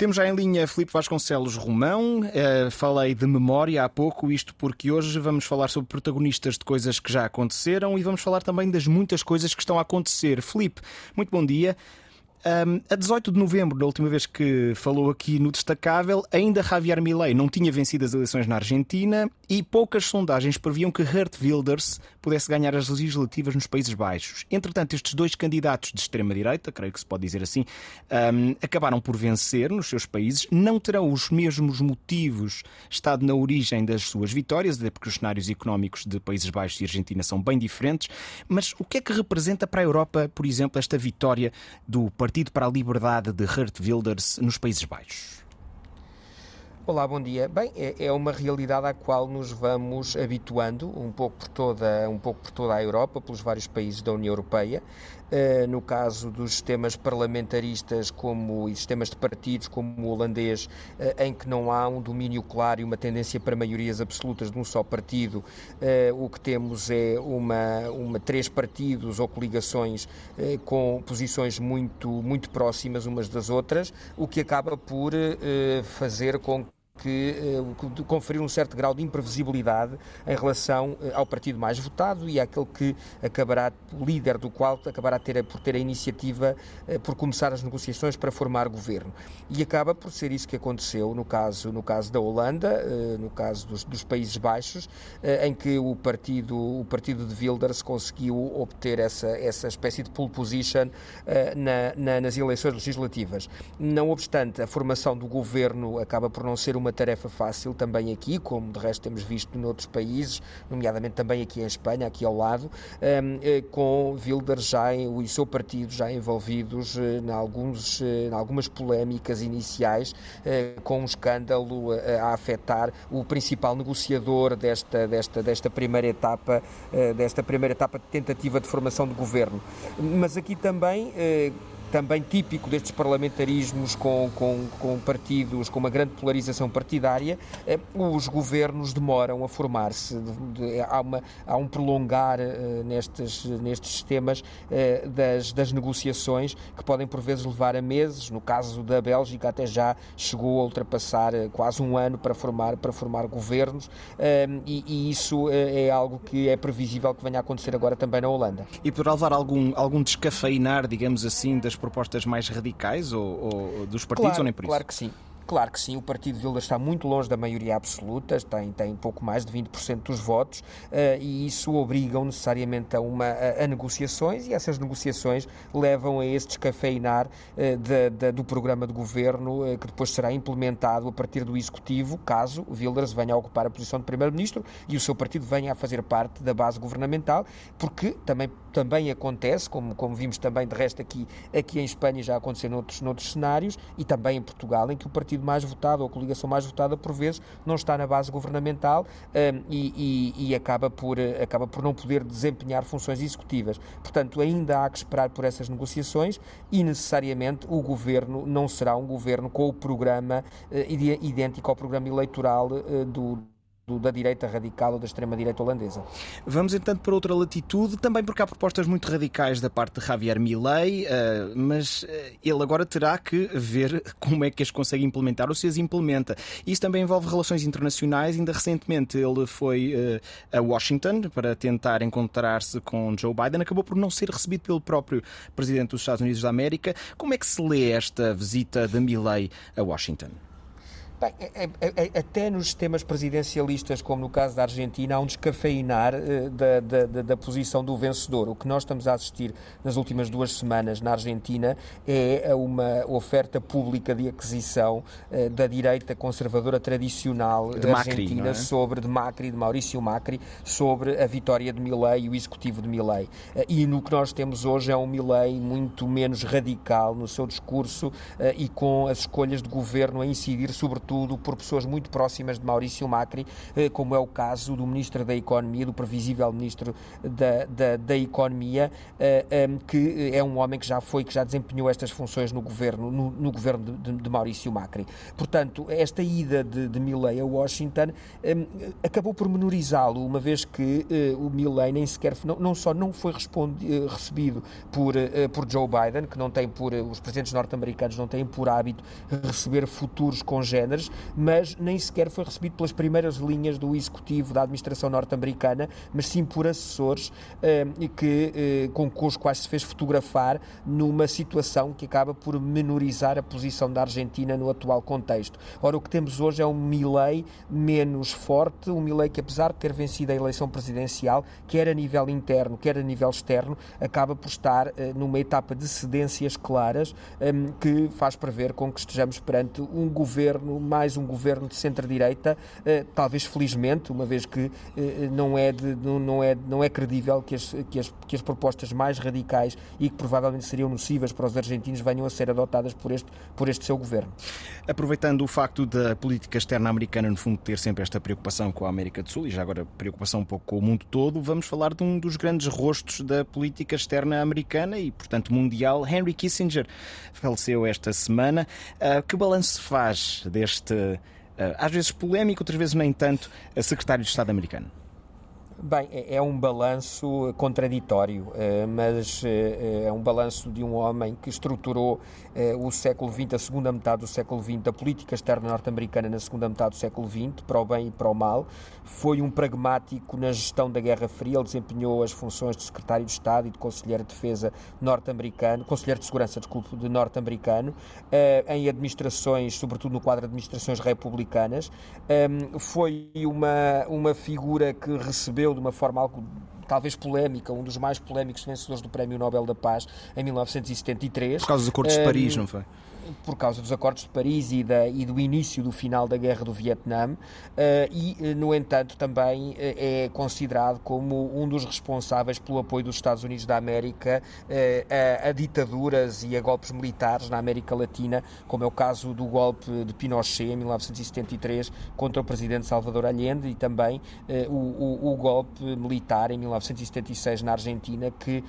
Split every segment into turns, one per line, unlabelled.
Temos já em linha Filipe Vasconcelos Romão. Uh, falei de memória há pouco, isto porque hoje vamos falar sobre protagonistas de coisas que já aconteceram e vamos falar também das muitas coisas que estão a acontecer. Filipe, muito bom dia. Um, a 18 de novembro, da última vez que falou aqui no Destacável, ainda Javier Milei não tinha vencido as eleições na Argentina e poucas sondagens previam que Geert Wilders pudesse ganhar as legislativas nos Países Baixos. Entretanto, estes dois candidatos de extrema-direita, creio que se pode dizer assim, um, acabaram por vencer nos seus países. Não terão os mesmos motivos estado na origem das suas vitórias, até porque os cenários económicos de Países Baixos e Argentina são bem diferentes. Mas o que é que representa para a Europa, por exemplo, esta vitória do Partido para a Liberdade de Geert Wilders nos Países Baixos?
Olá, bom dia. Bem, é, é uma realidade à qual nos vamos habituando um pouco por toda, um pouco por toda a Europa, pelos vários países da União Europeia. Uh, no caso dos sistemas parlamentaristas como, e sistemas de partidos como o holandês, uh, em que não há um domínio claro e uma tendência para maiorias absolutas de um só partido, uh, o que temos é uma, uma três partidos ou coligações com posições muito, muito próximas umas das outras, o que acaba por fazer com que uh, conferir um certo grau de imprevisibilidade em relação uh, ao partido mais votado e àquele que acabará, líder do qual acabará ter, por ter a iniciativa uh, por começar as negociações para formar governo. E acaba por ser isso que aconteceu no caso, no caso da Holanda, no caso dos, dos Países Baixos, em que o partido, o partido de Wilders conseguiu obter essa, essa espécie de pole position na, na, nas eleições legislativas. Não obstante, a formação do governo acaba por não ser uma uma tarefa fácil também aqui, como de resto temos visto noutros países, nomeadamente também aqui em Espanha, aqui ao lado, um, eh, com Wilders já e o seu partido já envolvidos uh, em, alguns, uh, em algumas polémicas iniciais, com um escândalo a afetar o principal negociador desta, desta, desta primeira etapa, desta primeira etapa de tentativa de formação de governo. Mas aqui também também típico destes parlamentarismos com, com, com partidos, com uma grande polarização partidária, eh, os governos demoram a formar-se. Há, uma, há um prolongar uh, nestes, nestes sistemas uh, das, das negociações que podem por vezes levar a meses. No caso da Bélgica, até já chegou a ultrapassar quase um ano para formar, para formar governos, e, e, isso é algo que é previsível que venha a acontecer agora também na Holanda.
E poderá levar algum, algum descafeinar, digamos assim, das propostas mais radicais ou, ou dos partidos
claro,
ou nem por isso?
Claro que sim. Claro que sim, o Partido de Wilders está muito longe da maioria absoluta, tem, tem pouco mais de 20% dos votos uh, e isso obriga necessariamente a, uma, a, a, negociações e essas negociações levam a esse descafeinar uh, de, de, do programa de governo uh, que depois será implementado a partir do Executivo, caso o Wilders venha a ocupar a posição de Primeiro-Ministro e o seu partido venha a fazer parte da base governamental, porque também, também acontece, como, como vimos também de resto aqui, aqui em Espanha já aconteceu noutros, noutros cenários e também em Portugal, em que o Partido mais votado ou a coligação mais votada, por vezes, não está na base governamental um, e, e, e, acaba, por, acaba por não poder desempenhar funções executivas. Portanto, ainda há que esperar por essas negociações e, necessariamente, o governo não será um governo com o programa uh, idêntico ao programa eleitoral uh, do do, da direita radical ou da extrema-direita holandesa.
Vamos, entanto, para outra latitude, também porque há propostas muito radicais da parte de Javier Milei, uh, mas uh, ele agora terá que ver como é que as consegue implementar ou se as implementa. Isso também envolve relações internacionais. Ainda recentemente ele foi uh, a Washington para tentar encontrar-se com Joe Biden. Acabou por não ser recebido pelo próprio presidente dos Estados Unidos da América. Como é que se lê esta visita de Milei a Washington?
Bem, é, é, é, até nos sistemas presidencialistas, como no caso da Argentina, há um descafeinar uh, da, da, da, posição do vencedor. O que nós estamos a assistir nas últimas duas semanas na Argentina é uma oferta pública de aquisição uh, da direita conservadora tradicional de argentina Macri, é? sobre de Macri, de Maurício Macri, sobre a vitória de Milei e o executivo de Milei. Uh, e no que nós temos hoje é um Milei muito menos radical no seu discurso e com as escolhas de governo a incidir sobretudo sobretudo por pessoas muito próximas de Maurício Macri, como é o caso do Ministro da Economia, do previsível Ministro da, da, da Economia, que é um homem que já foi, que já desempenhou estas funções no governo, no, no governo de, de, Maurício Macri. Portanto, esta ida de, de Milley a Washington acabou por menorizá-lo, uma vez que o Milley nem sequer, não, não só não foi recebido por, por Joe Biden, que não tem por, os presidentes norte-americanos não têm por hábito receber futuros congêneres, mas nem sequer foi recebido pelas primeiras linhas do executivo da administração norte-americana, mas sim por assessores que, com, com os quais se fez fotografar numa situação que acaba por menorizar a posição da Argentina no atual contexto. Ora, o que temos hoje é um Milley menos forte, um Milley que, apesar de ter vencido a eleição presidencial, quer a nível interno, quer a nível externo, acaba por estar uh, numa etapa de cedências claras ehm, que faz prever com que estejamos perante um governo, mais um governo de centro-direita, uh, talvez felizmente, uma vez que uh, não, é de, não, é, não é credível que as, que, as, que as propostas mais radicais e que provavelmente seriam nocivas para os argentinos venham a ser adotadas por este, por este seu governo.
Aproveitando o facto da política externa americana, no fundo, ter sempre esta preocupação com a América do Sul e já agora preocupação um pouco com o mundo todo, vamos falar de um dos grandes rostos da política externa americana e, portanto, mundial. Henry Kissinger faleceu esta semana. Uh, que balanço faz deste, uh, às vezes polémico, outras vezes nem tanto, secretário de Estado americano?
Bem, é, é um balanço contraditório, eh, mas eh, é um balanço de um homem que estruturou eh, o século XX, a segunda metade do século XX, a política externa norte-americana na segunda metade do século XX, para o bem e para o mal. Foi um pragmático na gestão da Guerra Fria, ele desempenhou as funções de secretário de Estado e de conselheiro de defesa norte-americano, conselheiro de segurança, desculpe, de norte-americano, em administrações, sobretudo no quadro de administrações republicanas. Ehm, foi uma, uma figura que recebeu de uma forma algo talvez polémica, um dos mais polémicos vencedores do Prémio Nobel da Paz em 1973.
Por causa dos acordos de Paris, não foi?
Por causa dos acordos de Paris e, da, e do início do final da Guerra do Vietnã, uh, e, eh, no entanto, também uh, é considerado como um dos responsáveis pelo apoio dos Estados Unidos da América a, a, ditaduras e a golpes militares na América Latina, como é o caso do golpe de Pinochet em 1973 contra o presidente Salvador Allende e também o, o, o, golpe militar em 1976 na Argentina, que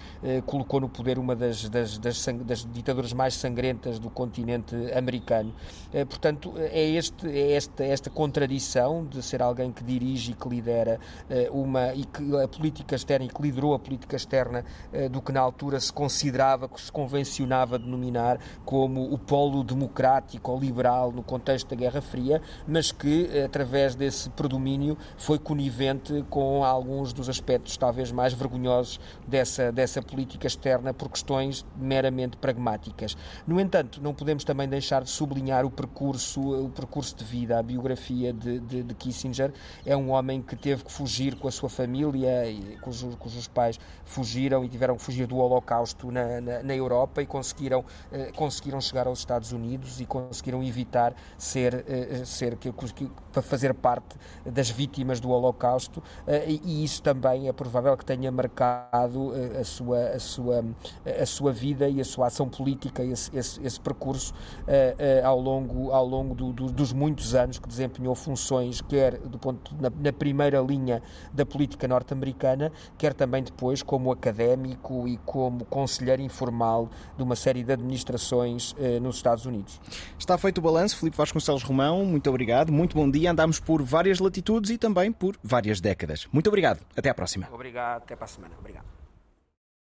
colocou no poder uma das, das, das, das ditaduras mais sangrentas do continente continente americano. Eh, portanto, é, este, é esta, esta contradição de ser alguém que dirige e que lidera eh, uma e que a política externa e que liderou a política externa eh, do que na altura se considerava, que se convencionava denominar como o polo democrático ou liberal no contexto da Guerra Fria, mas que através desse predomínio foi conivente com alguns dos aspectos talvez mais vergonhosos dessa, dessa política externa por questões meramente pragmáticas. No entanto, não podemos também deixar de sublinhar o percurso, o percurso de vida, a biografia de, de, de Kissinger. É um homem que teve que fugir com a sua família, cujos, cujos pais fugiram e tiveram que fugir do Holocausto na, na, na Europa e conseguiram, eh, conseguiram chegar aos Estados Unidos e conseguiram evitar ser, eh, ser que, que, para fazer parte das vítimas do Holocausto eh, e, e, isso também é provável que tenha marcado eh, a, sua, a, sua, a sua vida e a sua ação política, esse, esse, esse percurso percurso uh, uh, ao longo, ao longo do, do, dos muitos anos que desempenhou funções, quer do ponto, na, na primeira linha da política norte-americana, quer também depois como académico e como conselheiro informal de uma série de administrações uh, nos Estados Unidos.
Está feito o balanço, Filipe Vasconcelos Romão, muito obrigado, muito bom dia. Andámos por várias latitudes e também por várias décadas. Muito obrigado, até à próxima.
Obrigado, até para a semana. Obrigado.